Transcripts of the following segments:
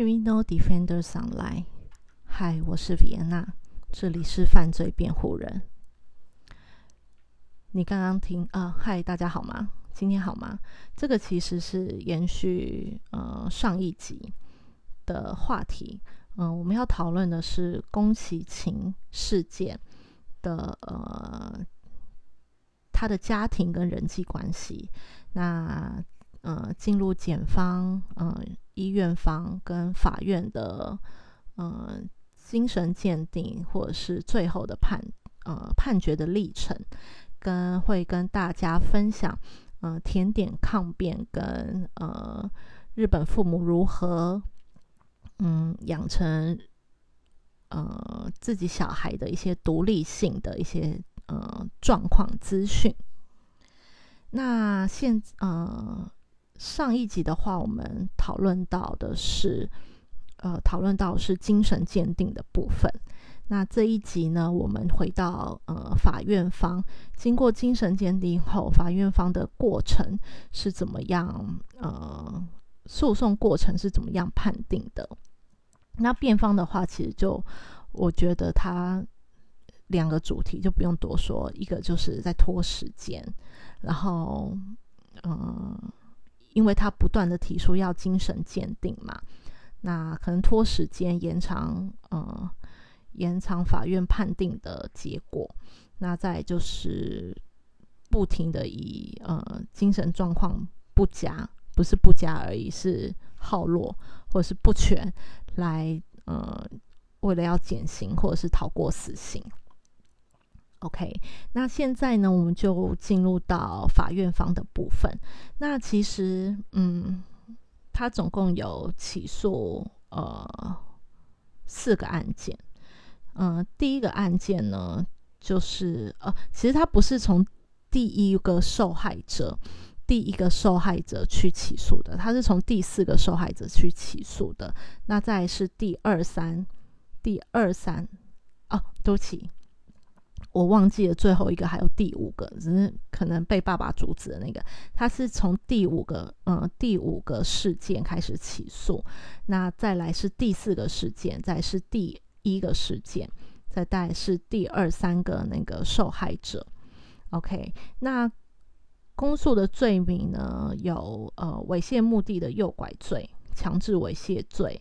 Criminal Defenders Online，嗨，我是维安娜，这里是犯罪辩护人。你刚刚听啊，嗨，大家好吗？今天好吗？这个其实是延续呃上一集的话题，嗯，我们要讨论的是宫崎勤事件的呃他的家庭跟人际关系，那呃进入检方嗯。医院方跟法院的嗯精神鉴定，或者是最后的判呃判决的历程，跟会跟大家分享嗯甜点抗辩跟呃日本父母如何嗯养成呃自己小孩的一些独立性的一些呃状况资讯。那现呃。上一集的话，我们讨论到的是，呃，讨论到是精神鉴定的部分。那这一集呢，我们回到呃法院方，经过精神鉴定后，法院方的过程是怎么样？呃，诉讼过程是怎么样判定的？那辩方的话，其实就我觉得他两个主题就不用多说，一个就是在拖时间，然后，嗯。因为他不断的提出要精神鉴定嘛，那可能拖时间延长，呃，延长法院判定的结果。那再就是不停的以呃精神状况不佳，不是不佳而已，是耗弱或者是不全来呃，为了要减刑或者是逃过死刑。OK，那现在呢，我们就进入到法院方的部分。那其实，嗯，他总共有起诉呃四个案件。嗯，第一个案件呢，就是呃，其实他不是从第一个受害者第一个受害者去起诉的，他是从第四个受害者去起诉的。那再是第二三第二三哦，对不起。我忘记了最后一个，还有第五个，只是可能被爸爸阻止的那个。他是从第五个，嗯，第五个事件开始起诉，那再来是第四个事件，再是第一个事件，再带是第二三个那个受害者。OK，那公诉的罪名呢，有呃猥亵目的的诱拐罪、强制猥亵罪、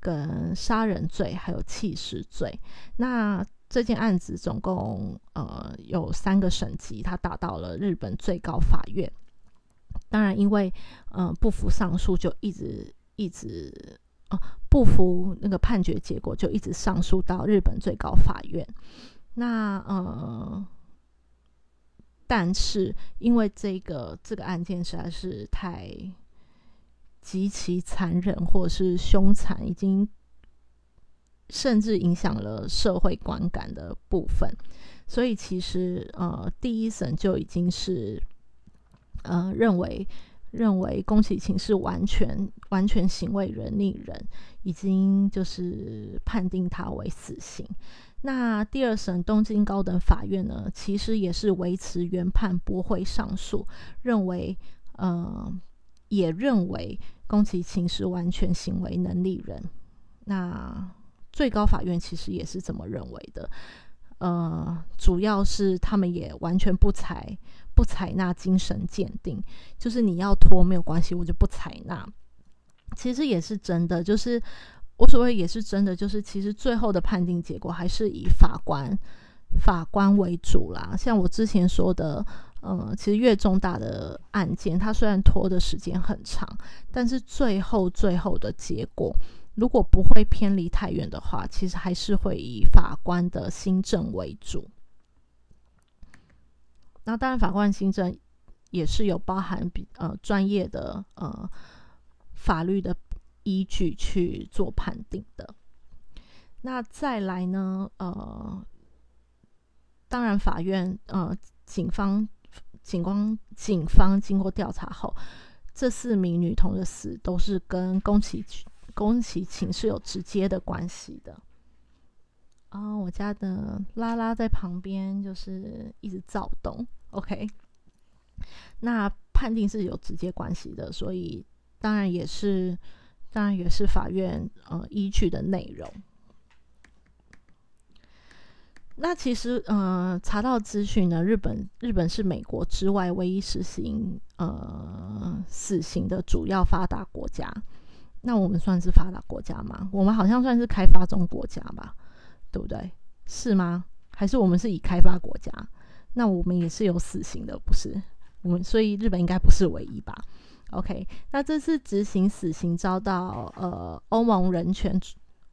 跟杀人罪，还有弃尸罪。那这件案子总共呃有三个省级，他打到了日本最高法院。当然，因为呃不服上诉，就一直一直啊不服那个判决结果，就一直上诉到日本最高法院。那呃，但是因为这个这个案件实在是太极其残忍，或者是凶残，已经。甚至影响了社会观感的部分，所以其实呃，第一审就已经是呃认为认为宫崎勤是完全完全行为人逆人，已经就是判定他为死刑。那第二审东京高等法院呢，其实也是维持原判，驳回上诉，认为呃也认为宫崎勤是完全行为能力人。那最高法院其实也是这么认为的，呃，主要是他们也完全不采不采纳精神鉴定，就是你要拖没有关系，我就不采纳。其实也是真的，就是我所谓也是真的，就是其实最后的判定结果还是以法官法官为主啦。像我之前说的，呃，其实越重大的案件，它虽然拖的时间很长，但是最后最后的结果。如果不会偏离太远的话，其实还是会以法官的新政为主。那当然，法官新政也是有包含比呃专业的呃法律的依据去做判定的。那再来呢？呃，当然，法院呃警方警官警方经过调查后，这四名女童的死都是跟宫崎宫崎勤是有直接的关系的啊！我家的拉拉在旁边，就是一直躁动。OK，那判定是有直接关系的，所以当然也是当然也是法院呃依据的内容。那其实，呃，查到资讯呢，日本日本是美国之外唯一实行呃死刑的主要发达国家。那我们算是发达国家吗？我们好像算是开发中国家吧，对不对？是吗？还是我们是以开发国家？那我们也是有死刑的，不是？我们所以日本应该不是唯一吧？OK，那这次执行死刑遭到呃欧盟人权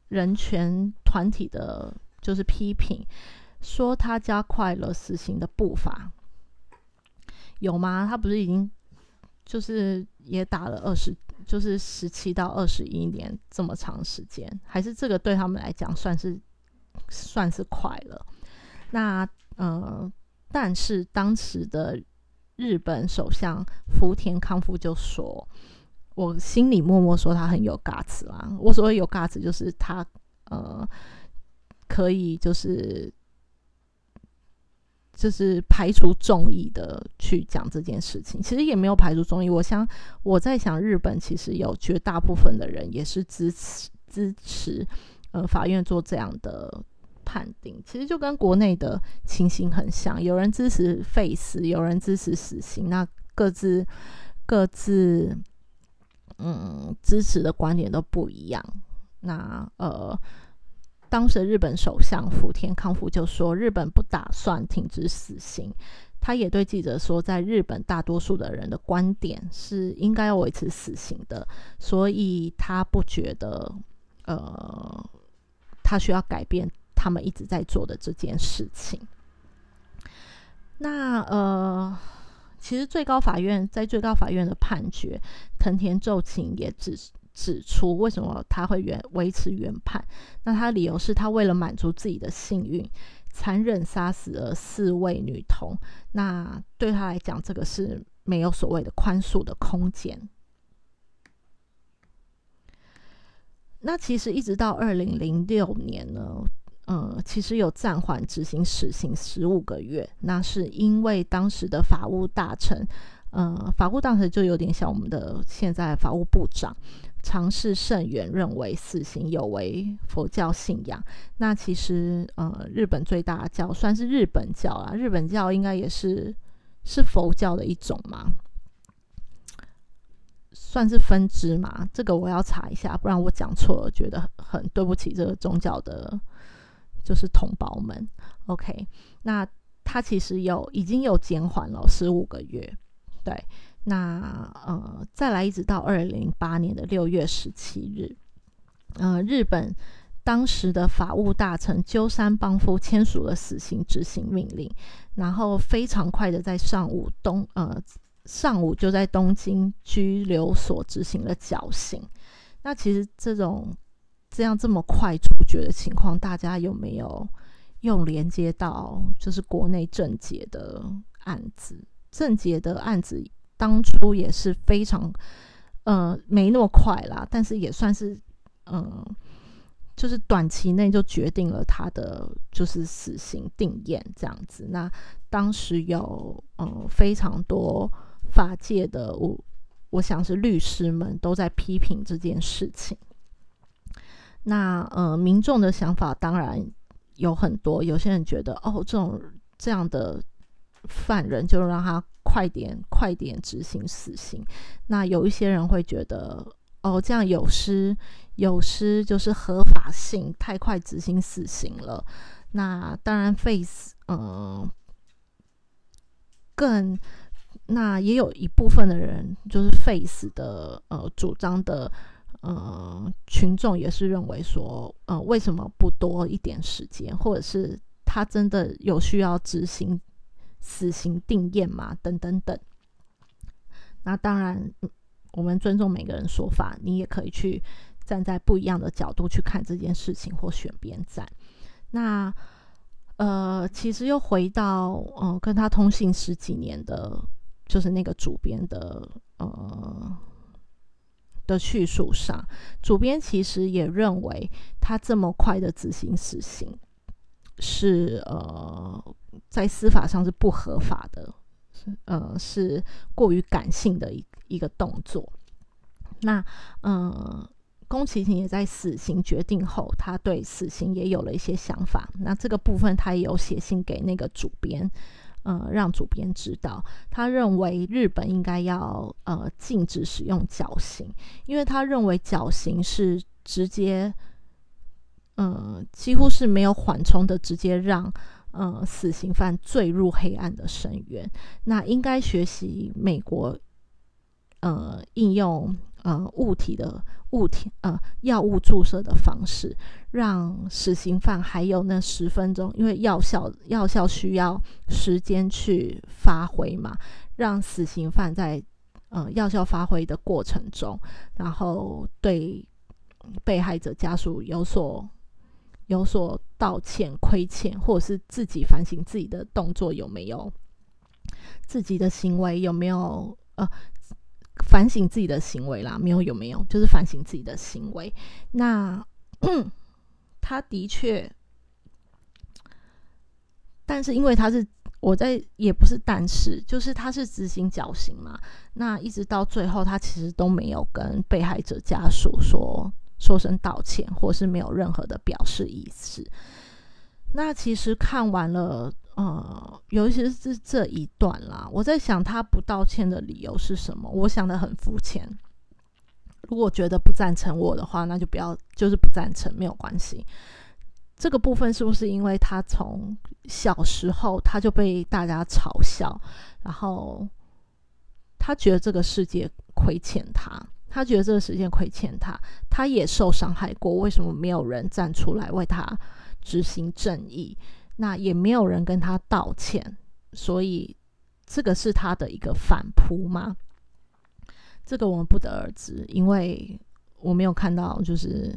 人权团体的，就是批评。说他加快了死刑的步伐，有吗？他不是已经就是也打了二十，就是十七到二十一年这么长时间，还是这个对他们来讲算是算是快了？那呃，但是当时的日本首相福田康夫就说，我心里默默说他很有 guts 啦。我所谓有 guts 就是他呃可以就是。就是排除众议的去讲这件事情，其实也没有排除众议。我想我在想，日本其实有绝大部分的人也是支持支持，呃，法院做这样的判定。其实就跟国内的情形很像，有人支持废死，有人支持死刑，那各自各自嗯支持的观点都不一样。那呃。当时日本首相福田康夫就说，日本不打算停止死刑。他也对记者说，在日本大多数的人的观点是应该要维持死刑的，所以他不觉得，呃，他需要改变他们一直在做的这件事情。那呃，其实最高法院在最高法院的判决，藤田奏琴也只是。指出为什么他会原维持原判？那他理由是他为了满足自己的幸运，残忍杀死了四位女童。那对他来讲，这个是没有所谓的宽恕的空间。那其实一直到二零零六年呢，呃，其实有暂缓执行死刑十五个月。那是因为当时的法务大臣，呃，法务大臣就有点像我们的现在法务部长。尝试甚远，认为死刑有违佛教信仰。那其实，呃，日本最大的教算是日本教啊，日本教应该也是是佛教的一种嘛，算是分支嘛。这个我要查一下，不然我讲错了，觉得很对不起这个宗教的，就是同胞们。OK，那他其实有已经有减缓了十五个月，对。那呃，再来一直到二零零八年的六月十七日，呃，日本当时的法务大臣鸠山邦夫签署了死刑执行命令，然后非常快的在上午东呃上午就在东京拘留所执行了绞刑。那其实这种这样这么快处决的情况，大家有没有用连接到就是国内政界的案子？政界的案子？当初也是非常，呃，没那么快啦，但是也算是，嗯，就是短期内就决定了他的就是死刑定验这样子。那当时有呃非常多法界的我，我想是律师们都在批评这件事情。那呃，民众的想法当然有很多，有些人觉得哦，这种这样的犯人就让他。快点，快点执行死刑。那有一些人会觉得，哦，这样有失有失，就是合法性，太快执行死刑了。那当然，face，嗯，更那也有一部分的人，就是 face 的呃主张的呃群众也是认为说，呃，为什么不多一点时间，或者是他真的有需要执行？死刑定验嘛，等等等。那当然，我们尊重每个人说法，你也可以去站在不一样的角度去看这件事情，或选边站。那呃，其实又回到呃，跟他通信十几年的，就是那个主编的呃的叙述上，主编其实也认为他这么快的执行死刑是呃。在司法上是不合法的，是呃是过于感性的一一个动作。那呃宫崎勤也在死刑决定后，他对死刑也有了一些想法。那这个部分他也有写信给那个主编，呃，让主编知道，他认为日本应该要呃禁止使用绞刑，因为他认为绞刑是直接，呃，几乎是没有缓冲的，直接让呃死刑犯坠入黑暗的深渊。那应该学习美国，呃，应用。呃，物体的物体，呃，药物注射的方式，让死刑犯还有那十分钟，因为药效药效需要时间去发挥嘛，让死刑犯在呃药效发挥的过程中，然后对被害者家属有所有所道歉、亏欠，或者是自己反省自己的动作有没有，自己的行为有没有呃。反省自己的行为啦，没有有没有，就是反省自己的行为。那 他的确，但是因为他是我在，也不是，但是就是他是执行绞刑嘛。那一直到最后，他其实都没有跟被害者家属说说声道歉，或是没有任何的表示意思。那其实看完了。呃，尤其是这一段啦，我在想他不道歉的理由是什么？我想的很肤浅。如果觉得不赞成我的话，那就不要，就是不赞成，没有关系。这个部分是不是因为他从小时候他就被大家嘲笑，然后他觉得这个世界亏欠他，他觉得这个时间亏欠他，他也受伤害过，为什么没有人站出来为他执行正义？那也没有人跟他道歉，所以这个是他的一个反扑吗？这个我们不得而知，因为我没有看到，就是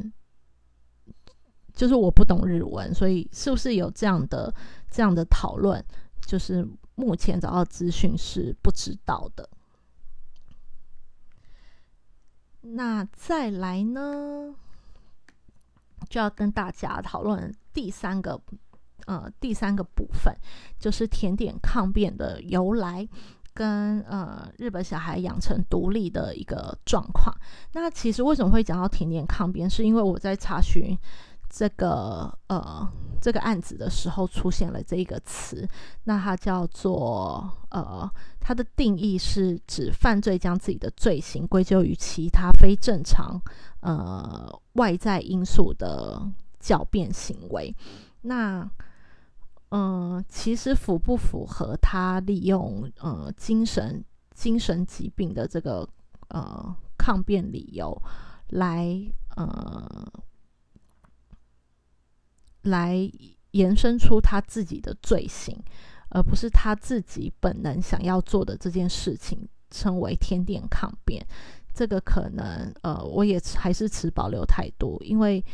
就是我不懂日文，所以是不是有这样的这样的讨论？就是目前找到资讯是不知道的。那再来呢，就要跟大家讨论第三个。呃，第三个部分就是甜点抗辩的由来，跟呃日本小孩养成独立的一个状况。那其实为什么会讲到甜点抗辩，是因为我在查询这个呃这个案子的时候出现了这一个词，那它叫做呃它的定义是指犯罪将自己的罪行归咎于其他非正常呃外在因素的狡辩行为，那。嗯，其实符不符合他利用呃精神精神疾病的这个呃抗辩理由来呃来延伸出他自己的罪行，而不是他自己本能想要做的这件事情，称为天电抗辩，这个可能呃我也还是持保留态度，因为。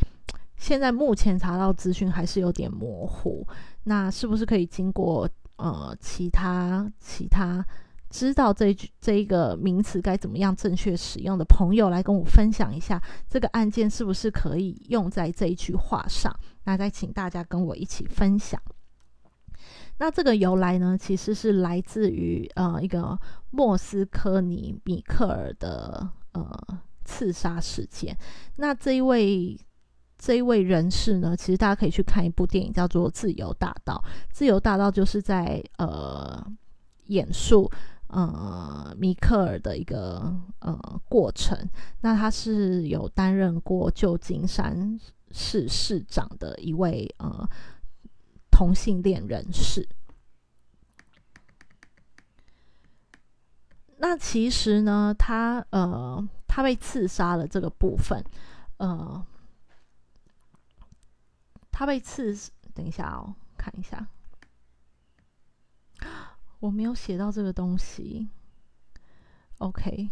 现在目前查到资讯还是有点模糊，那是不是可以经过呃其他其他知道这句这一个名词该怎么样正确使用的朋友来跟我分享一下，这个案件是不是可以用在这一句话上？那再请大家跟我一起分享。那这个由来呢，其实是来自于呃一个莫斯科尼米克尔的呃刺杀事件。那这一位。这一位人士呢，其实大家可以去看一部电影，叫做《自由大道》。自由大道就是在呃演述呃米克尔的一个呃过程。那他是有担任过旧金山市市长的一位呃同性恋人士。那其实呢，他呃他被刺杀了这个部分，呃。他被刺，等一下哦，看一下，我没有写到这个东西。OK，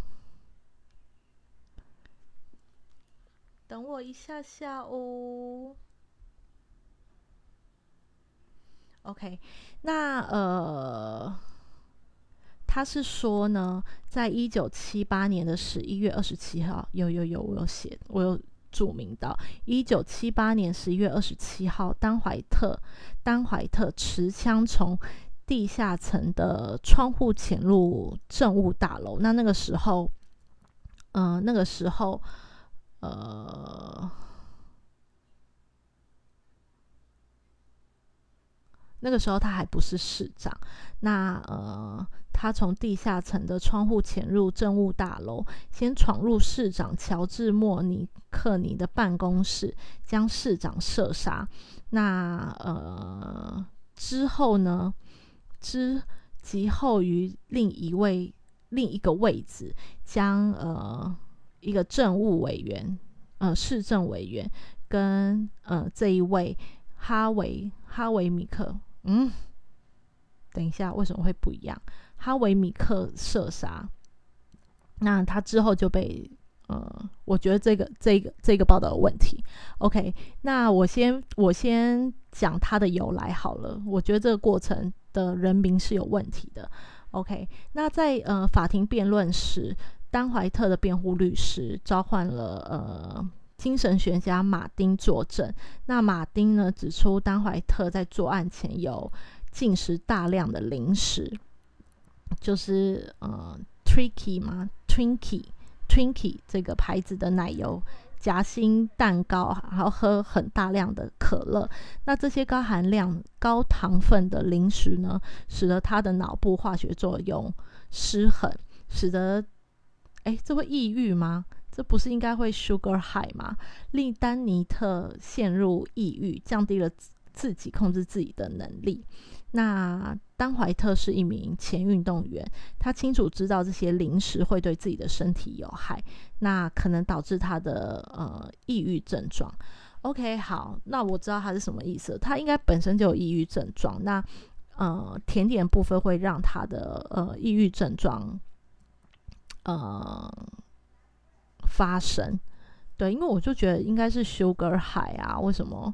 等我一下下哦。OK，那呃，他是说呢，在一九七八年的十一月二十七号，有有有，我有写，我有。注明到一九七八年十一月二十七号，丹怀特丹怀特持枪从地下层的窗户潜入政务大楼。那那个时候，嗯，那个时候，呃那个时候他还不是市长那呃他从地下层的窗户潜入政务大楼先闯入市长乔治莫尼克尼的办公室将市长射杀。那呃之后呢？之及后于另一位另一个位置将呃一个政务委员，呃市政委员跟呃这一位哈维哈维米克，嗯。等一下，为什么会不一样？哈维米克射杀，那他之后就被呃，我觉得这个这个这个报道有问题。OK，那我先我先讲他的由来好了。我觉得这个过程的人名是有问题的。OK，那在呃法庭辩论时，丹怀特的辩护律师召唤了呃精神学家马丁作证。那马丁呢指出，丹怀特在作案前有。进食大量的零食，就是呃，Tricky 吗？Twinkie，Twinkie 这个牌子的奶油夹心蛋糕，然后喝很大量的可乐。那这些高含量、高糖分的零食呢，使得他的脑部化学作用失衡，使得哎，这会抑郁吗？这不是应该会 sugar high 吗？令丹尼特陷入抑郁，降低了自己控制自己的能力。那丹怀特是一名前运动员，他清楚知道这些零食会对自己的身体有害，那可能导致他的呃抑郁症状。OK，好，那我知道他是什么意思，他应该本身就有抑郁症状。那呃，甜点部分会让他的呃抑郁症状呃发生。对，因为我就觉得应该是 sugar 海啊，为什么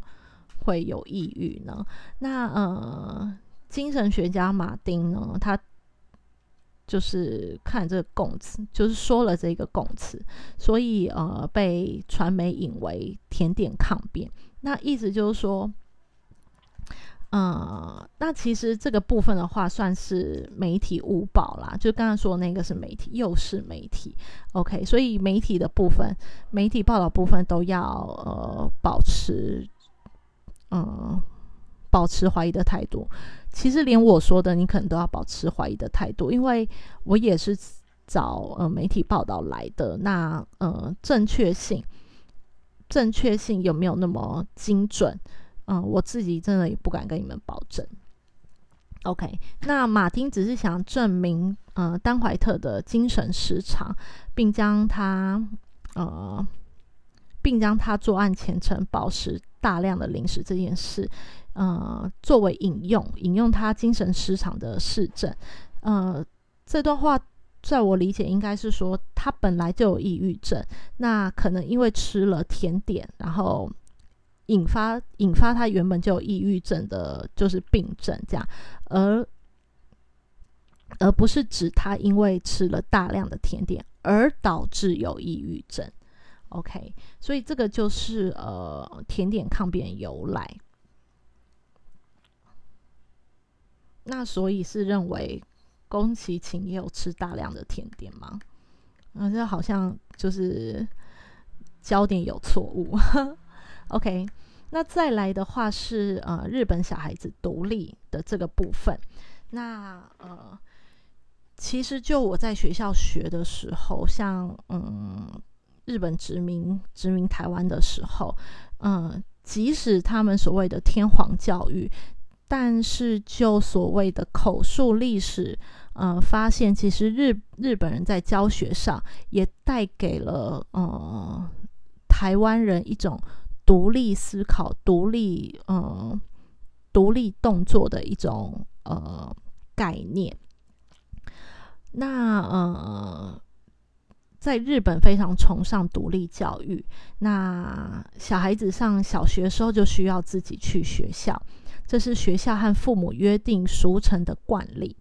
会有抑郁呢？那呃。精神学家马丁呢，他就是看这个供词，就是说了这个供词，所以呃被传媒引为甜点抗辩。那意思就是说，呃，那其实这个部分的话，算是媒体误报啦。就刚刚说那个是媒体，又是媒体。OK，所以媒体的部分，媒体报道部分都要呃保持，嗯。保持怀疑的态度，其实连我说的，你可能都要保持怀疑的态度，因为我也是找呃媒体报道来的，那呃正确性，正确性有没有那么精准？嗯，我自己真的也不敢跟你们保证。OK，那马丁只是想证明呃丹怀特的精神失常，并将他呃，并将他作案前程保持大量的零食这件事。呃，作为引用，引用他精神失常的事证。呃，这段话在我理解应该是说，他本来就有抑郁症，那可能因为吃了甜点，然后引发引发他原本就有抑郁症的，就是病症这样，而而不是指他因为吃了大量的甜点而导致有抑郁症。OK，所以这个就是呃甜点抗辩由来。那所以是认为宫崎勤也有吃大量的甜点吗？啊，这好像就是焦点有错误。OK，那再来的话是呃日本小孩子独立的这个部分。那呃，其实就我在学校学的时候，像嗯日本殖民殖民台湾的时候，嗯，即使他们所谓的天皇教育。但是，就所谓的口述历史，呃，发现其实日日本人在教学上也带给了呃台湾人一种独立思考、独立呃独立动作的一种呃概念。那呃，在日本非常崇尚独立教育，那小孩子上小学时候就需要自己去学校。这是学校和父母约定俗成的惯例，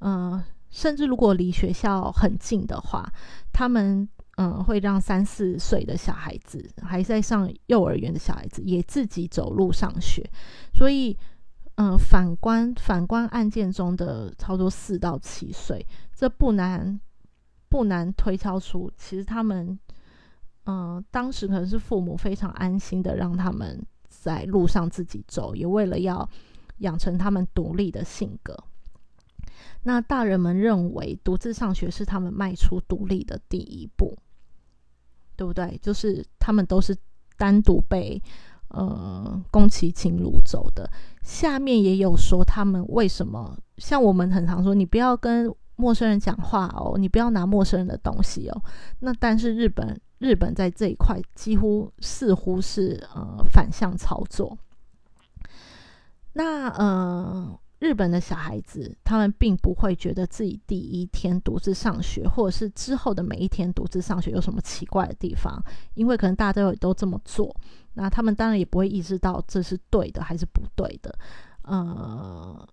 嗯，甚至如果离学校很近的话，他们嗯会让三四岁的小孩子还在上幼儿园的小孩子也自己走路上学。所以，嗯，反观反观案件中的差不多四到七岁，这不难不难推敲出，其实他们嗯当时可能是父母非常安心的让他们。在路上自己走，也为了要养成他们独立的性格。那大人们认为独自上学是他们迈出独立的第一步，对不对？就是他们都是单独被呃宫崎勤掳走的。下面也有说他们为什么像我们很常说，你不要跟陌生人讲话哦，你不要拿陌生人的东西哦。那但是日本日本在这一块几乎似乎是呃反向操作。那呃。日本的小孩子，他们并不会觉得自己第一天独自上学，或者是之后的每一天独自上学有什么奇怪的地方，因为可能大家都都这么做，那他们当然也不会意识到这是对的还是不对的，呃，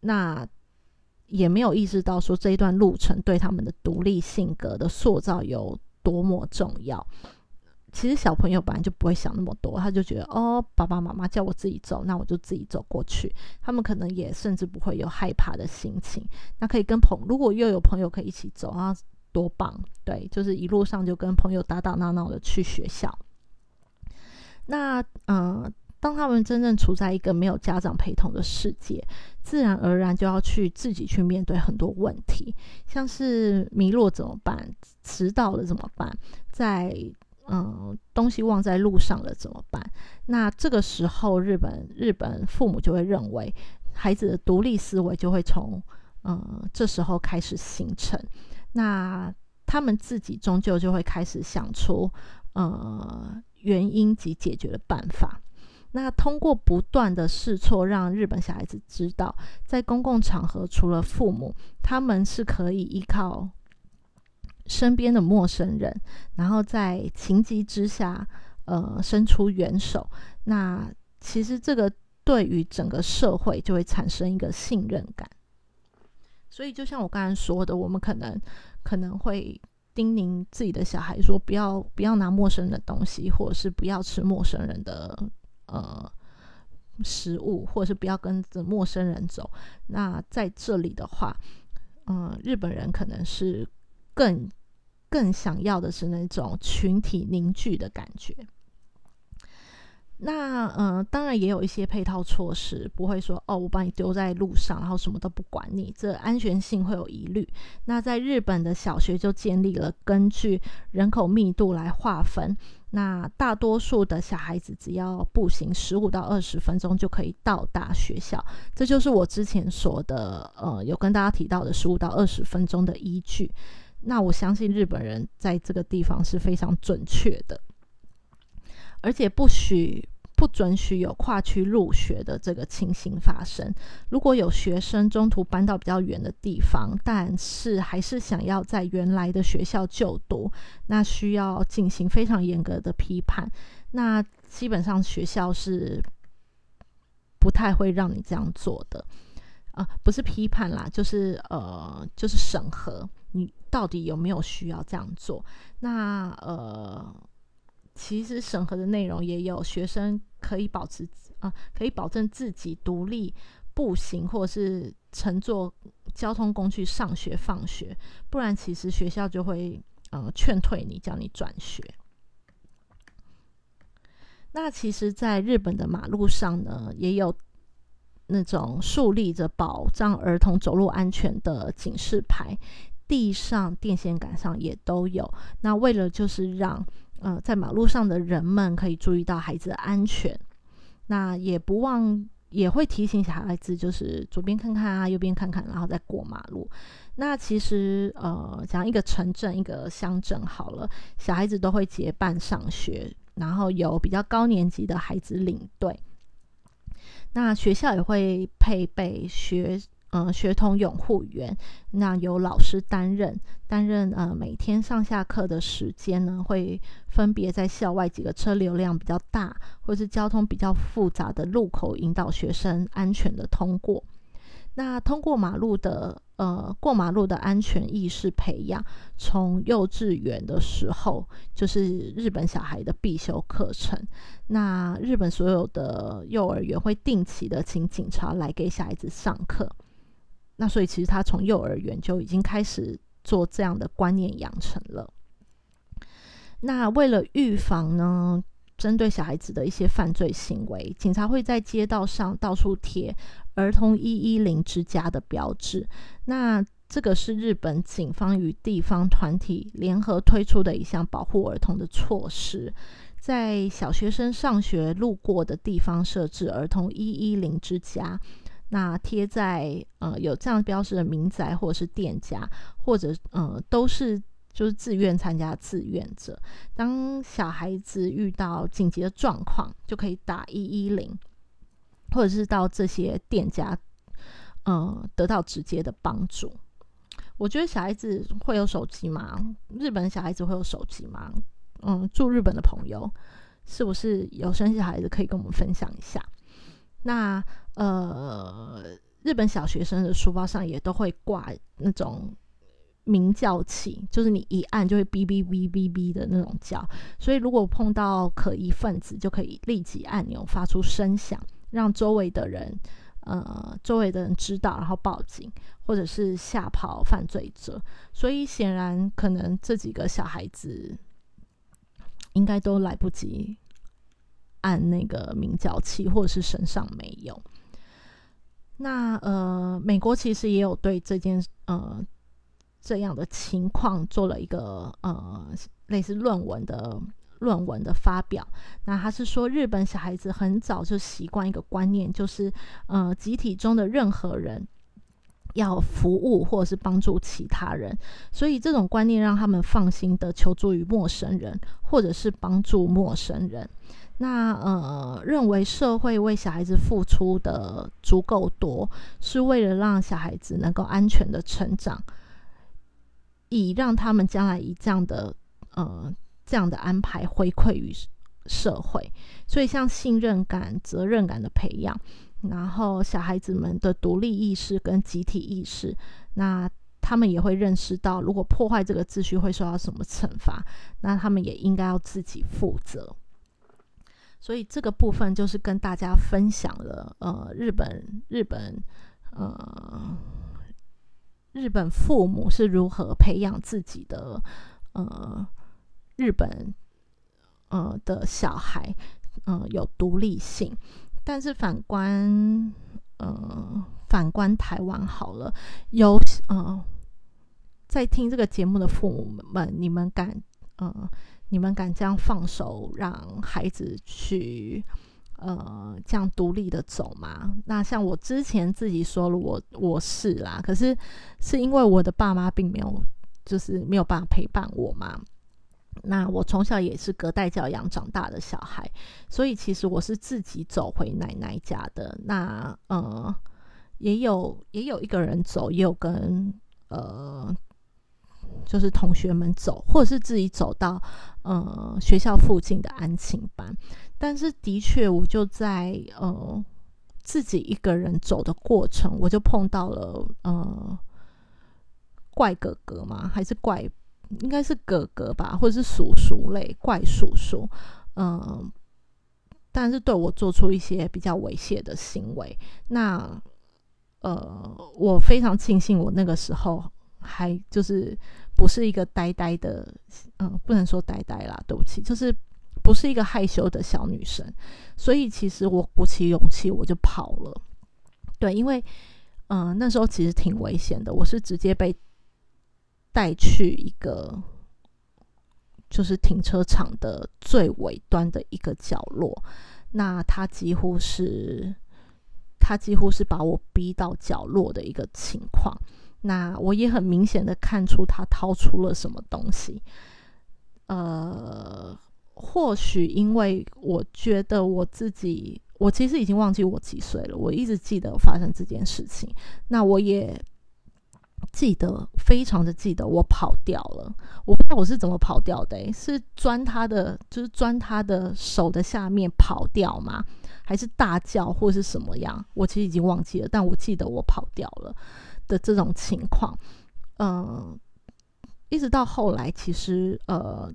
那也没有意识到说这一段路程对他们的独立性格的塑造有多么重要。其实小朋友本来就不会想那么多，他就觉得哦，爸爸妈妈叫我自己走，那我就自己走过去。他们可能也甚至不会有害怕的心情。那可以跟朋，如果又有朋友可以一起走啊，多棒！对，就是一路上就跟朋友打打闹闹的去学校。那嗯，当他们真正处在一个没有家长陪同的世界，自然而然就要去自己去面对很多问题，像是迷路怎么办？迟到了怎么办？在嗯，东西忘在路上了怎么办？那这个时候，日本日本父母就会认为，孩子的独立思维就会从嗯这时候开始形成。那他们自己终究就会开始想出呃原因及解决的办法。那通过不断的试错，让日本小孩子知道，在公共场合除了父母，他们是可以依靠。身边的陌生人，然后在情急之下，呃，伸出援手。那其实这个对于整个社会就会产生一个信任感。所以，就像我刚才说的，我们可能可能会叮咛自己的小孩说，不要不要拿陌生的东西，或者是不要吃陌生人的呃食物，或者是不要跟着陌生人走。那在这里的话，嗯，日本人可能是。更更想要的是那种群体凝聚的感觉。那嗯，当然也有一些配套措施，不会说哦，我把你丢在路上，然后什么都不管你，这安全性会有疑虑。那在日本的小学就建立了根据人口密度来划分，那大多数的小孩子只要步行十五到二十分钟就可以到达学校，这就是我之前说的，呃，有跟大家提到的十五到二十分钟的依据。那我相信日本人在这个地方是非常准确的，而且不许不准许有跨区入学的这个情形发生。如果有学生中途搬到比较远的地方，但是还是想要在原来的学校就读，那需要进行非常严格的批判。那基本上学校是不太会让你这样做的。啊，不是批判啦，就是呃，就是审核到底有没有需要这样做。那呃，其实审核的内容也有学生可以保持啊，可以保证自己独立步行或是乘坐交通工具上学放学，不然其实学校就会呃劝退你，叫你转学。那其实，在日本的马路上呢，也有。那种竖立着保障儿童走路安全的警示牌，地上、电线杆上也都有。那为了就是让呃在马路上的人们可以注意到孩子的安全，那也不忘也会提醒小孩子，就是左边看看啊，右边看看，然后再过马路。那其实呃讲一个城镇、一个乡镇好了，小孩子都会结伴上学，然后有比较高年级的孩子领队。那学校也会配备学呃学童拥护员，那由老师担任担任呃每天上下课的时间呢，会分别在校外几个车流量比较大或是交通比较复杂的路口引导学生安全的通过。那通过马路的呃过马路的安全意识培养，从幼稚园的时候就是日本小孩的必修课程。那日本所有的幼儿园会定期的请警察来给小孩子上课。那所以其实他从幼儿园就已经开始做这样的观念养成了。那为了预防呢，针对小孩子的一些犯罪行为，警察会在街道上到处贴儿童一一零之家的标志。那这个是日本警方与地方团体联合推出的一项保护儿童的措施，在小学生上学路过的地方设置儿童一一零之家。那贴在呃有这样标识的民宅或者是店家，或者呃都是。就是自愿参加志愿者，当小孩子遇到紧急的状况，就可以打一一零，或者是到这些店家，嗯，得到直接的帮助。我觉得小孩子会有手机吗？日本小孩子会有手机吗？嗯，住日本的朋友是不是有生小孩子可以跟我们分享一下？那呃，日本小学生的书包上也都会挂那种。鸣叫器就是你一按就会哔哔哔哔哔的那种叫，所以如果碰到可疑分子，就可以立即按钮发出声响，让周围的人，呃，周围的人知道，然后报警或者是吓跑犯罪者。所以显然，可能这几个小孩子应该都来不及按那个鸣叫器，或者是身上没有。那呃，美国其实也有对这件呃。这样的情况做了一个呃类似论文的论文的发表。那他是说，日本小孩子很早就习惯一个观念，就是呃集体中的任何人要服务或者是帮助其他人，所以这种观念让他们放心的求助于陌生人，或者是帮助陌生人。那呃认为社会为小孩子付出的足够多，是为了让小孩子能够安全的成长。以让他们将来以这样的呃这样的安排回馈于社会，所以像信任感、责任感的培养，然后小孩子们的独立意识跟集体意识，那他们也会认识到，如果破坏这个秩序会受到什么惩罚，那他们也应该要自己负责。所以这个部分就是跟大家分享了，呃，日本日本呃。日本父母是如何培养自己的呃日本呃的小孩呃有独立性，但是反观呃反观台湾好了，有呃在听这个节目的父母们，你们敢呃你们敢这样放手让孩子去？呃，这样独立的走吗？那像我之前自己说了，我我是啦，可是是因为我的爸妈并没有，就是没有办法陪伴我嘛。那我从小也是隔代教养长大的小孩，所以其实我是自己走回奶奶家的。那呃，也有也有一个人走，也有跟呃。就是同学们走，或者是自己走到呃学校附近的安亲班，但是的确，我就在呃自己一个人走的过程，我就碰到了呃怪哥哥嘛，还是怪应该是哥哥吧，或者是叔叔类怪叔叔，嗯，但是对我做出一些比较猥亵的行为，那呃，我非常庆幸我那个时候还就是。不是一个呆呆的，嗯，不能说呆呆啦，对不起，就是不是一个害羞的小女生，所以其实我鼓起勇气我就跑了，对，因为嗯那时候其实挺危险的，我是直接被带去一个就是停车场的最尾端的一个角落，那他几乎是他几乎是把我逼到角落的一个情况。那我也很明显的看出他掏出了什么东西，呃，或许因为我觉得我自己，我其实已经忘记我几岁了，我一直记得发生这件事情。那我也记得，非常的记得，我跑掉了。我不知道我是怎么跑掉的，是钻他的，就是钻他的手的下面跑掉吗？还是大叫或是什么样？我其实已经忘记了，但我记得我跑掉了。的这种情况，嗯，一直到后来，其实呃，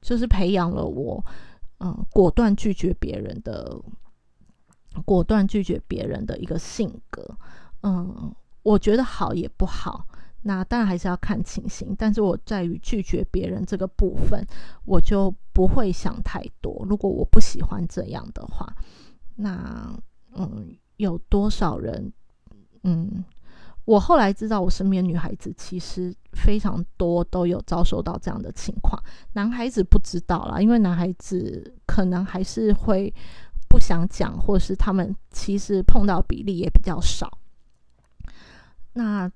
就是培养了我，嗯，果断拒绝别人的，果断拒绝别人的一个性格，嗯，我觉得好也不好，那当然还是要看情形，但是我在于拒绝别人这个部分，我就不会想太多。如果我不喜欢这样的话，那嗯，有多少人？嗯，我后来知道，我身边女孩子其实非常多都有遭受到这样的情况。男孩子不知道啦，因为男孩子可能还是会不想讲，或是他们其实碰到比例也比较少。那。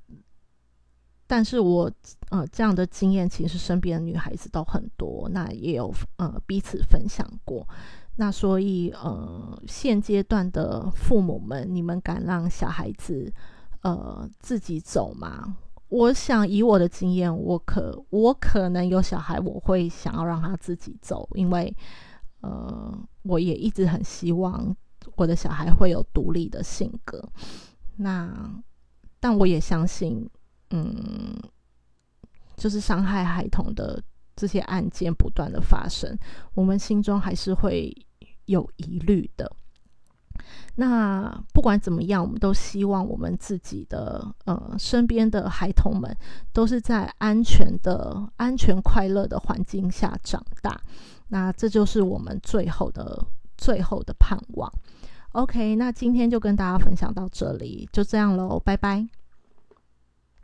但是我呃这样的经验，其实身边的女孩子都很多，那也有呃彼此分享过。那所以呃现阶段的父母们，你们敢让小孩子呃自己走吗？我想以我的经验，我可我可能有小孩，我会想要让他自己走，因为呃我也一直很希望我的小孩会有独立的性格。那但我也相信。嗯，就是伤害孩童的这些案件不断的发生，我们心中还是会有疑虑的。那不管怎么样，我们都希望我们自己的呃身边的孩童们都是在安全的、安全快乐的环境下长大。那这就是我们最后的、最后的盼望。OK，那今天就跟大家分享到这里，就这样喽，拜拜。